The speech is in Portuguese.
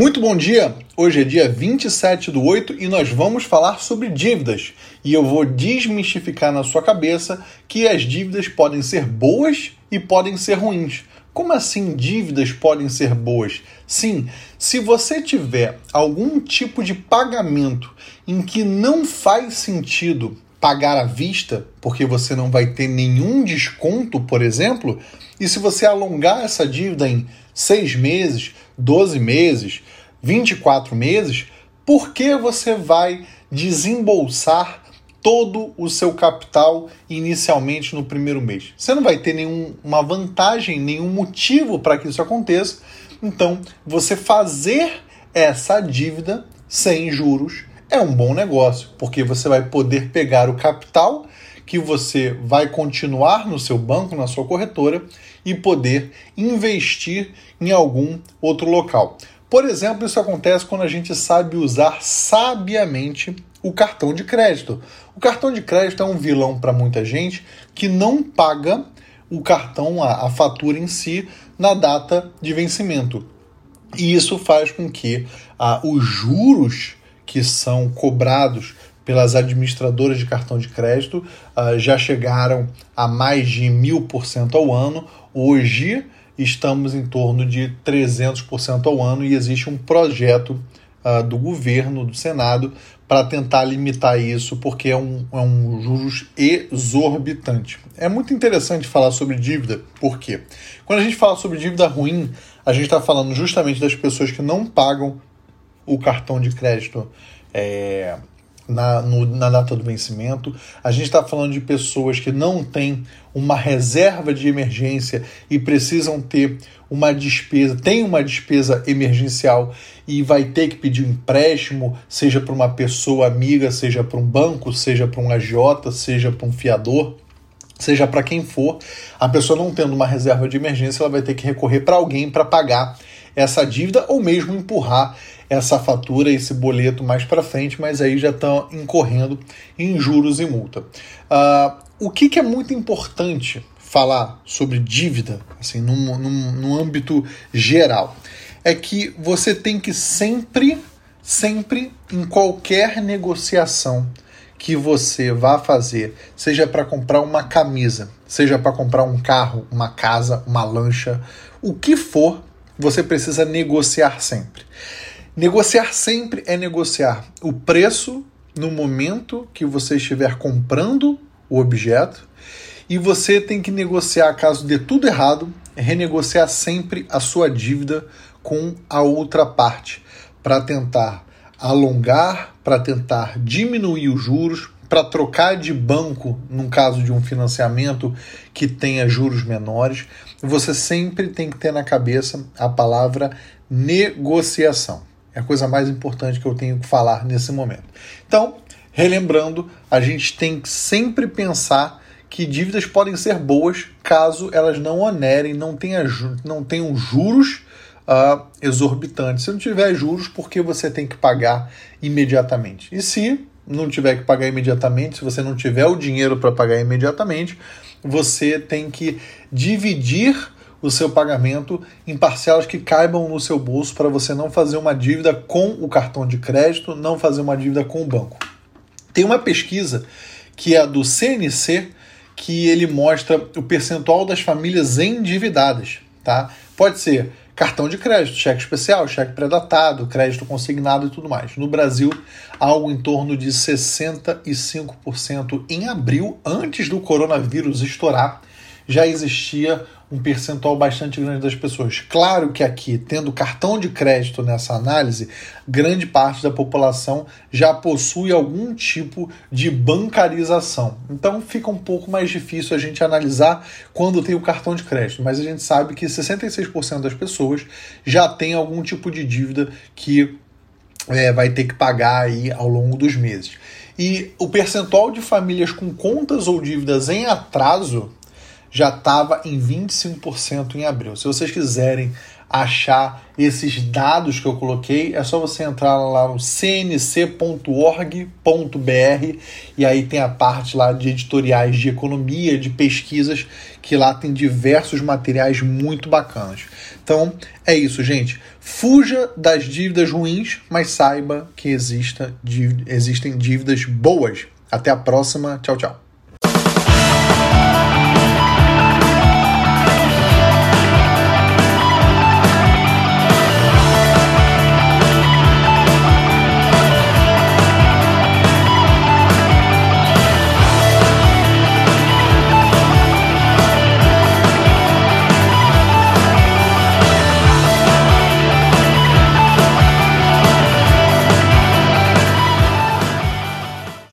Muito bom dia! Hoje é dia 27 do 8 e nós vamos falar sobre dívidas. E eu vou desmistificar na sua cabeça que as dívidas podem ser boas e podem ser ruins. Como assim dívidas podem ser boas? Sim, se você tiver algum tipo de pagamento em que não faz sentido pagar à vista, porque você não vai ter nenhum desconto, por exemplo, e se você alongar essa dívida em seis meses, 12 meses, 24 meses, por que você vai desembolsar todo o seu capital inicialmente no primeiro mês? Você não vai ter nenhuma vantagem, nenhum motivo para que isso aconteça. Então, você fazer essa dívida sem juros é um bom negócio, porque você vai poder pegar o capital que você vai continuar no seu banco, na sua corretora e poder investir em algum outro local. Por exemplo, isso acontece quando a gente sabe usar sabiamente o cartão de crédito. O cartão de crédito é um vilão para muita gente que não paga o cartão, a, a fatura em si, na data de vencimento. E isso faz com que ah, os juros que são cobrados pelas administradoras de cartão de crédito uh, já chegaram a mais de mil por cento ao ano. Hoje estamos em torno de 300% ao ano e existe um projeto uh, do governo, do Senado, para tentar limitar isso, porque é um, é um juros exorbitante. É muito interessante falar sobre dívida, porque quando a gente fala sobre dívida ruim, a gente está falando justamente das pessoas que não pagam o cartão de crédito é, na, no, na data do vencimento. A gente está falando de pessoas que não têm uma reserva de emergência e precisam ter uma despesa, tem uma despesa emergencial e vai ter que pedir um empréstimo, seja para uma pessoa amiga, seja para um banco, seja para um agiota, seja para um fiador seja para quem for, a pessoa não tendo uma reserva de emergência, ela vai ter que recorrer para alguém para pagar essa dívida ou mesmo empurrar essa fatura, esse boleto mais para frente, mas aí já estão incorrendo em juros e multa. Uh, o que, que, é muito importante falar sobre dívida, assim, num, num, num âmbito geral, é que você tem que sempre, sempre, em qualquer negociação que você vá fazer, seja para comprar uma camisa, seja para comprar um carro, uma casa, uma lancha, o que for, você precisa negociar sempre. Negociar sempre é negociar o preço no momento que você estiver comprando o objeto e você tem que negociar, caso dê tudo errado, renegociar sempre a sua dívida com a outra parte para tentar alongar, para tentar diminuir os juros, para trocar de banco num caso de um financiamento que tenha juros menores. Você sempre tem que ter na cabeça a palavra negociação. É a coisa mais importante que eu tenho que falar nesse momento. Então, relembrando, a gente tem que sempre pensar que dívidas podem ser boas caso elas não onerem, não, tenha, não tenham juros uh, exorbitantes. Se não tiver juros, porque você tem que pagar imediatamente. E se não tiver que pagar imediatamente, se você não tiver o dinheiro para pagar imediatamente, você tem que dividir o seu pagamento em parcelas que caibam no seu bolso para você não fazer uma dívida com o cartão de crédito, não fazer uma dívida com o banco. Tem uma pesquisa que é do CNC que ele mostra o percentual das famílias endividadas, tá? Pode ser cartão de crédito, cheque especial, cheque pré-datado, crédito consignado e tudo mais. No Brasil, algo em torno de 65% em abril, antes do coronavírus estourar, já existia um percentual bastante grande das pessoas. Claro que aqui, tendo cartão de crédito nessa análise, grande parte da população já possui algum tipo de bancarização. Então fica um pouco mais difícil a gente analisar quando tem o cartão de crédito, mas a gente sabe que 66% das pessoas já tem algum tipo de dívida que é, vai ter que pagar aí ao longo dos meses. E o percentual de famílias com contas ou dívidas em atraso já estava em 25% em abril. Se vocês quiserem achar esses dados que eu coloquei, é só você entrar lá no cnc.org.br e aí tem a parte lá de editoriais de economia, de pesquisas, que lá tem diversos materiais muito bacanas. Então é isso, gente. Fuja das dívidas ruins, mas saiba que exista, existem dívidas boas. Até a próxima. Tchau, tchau.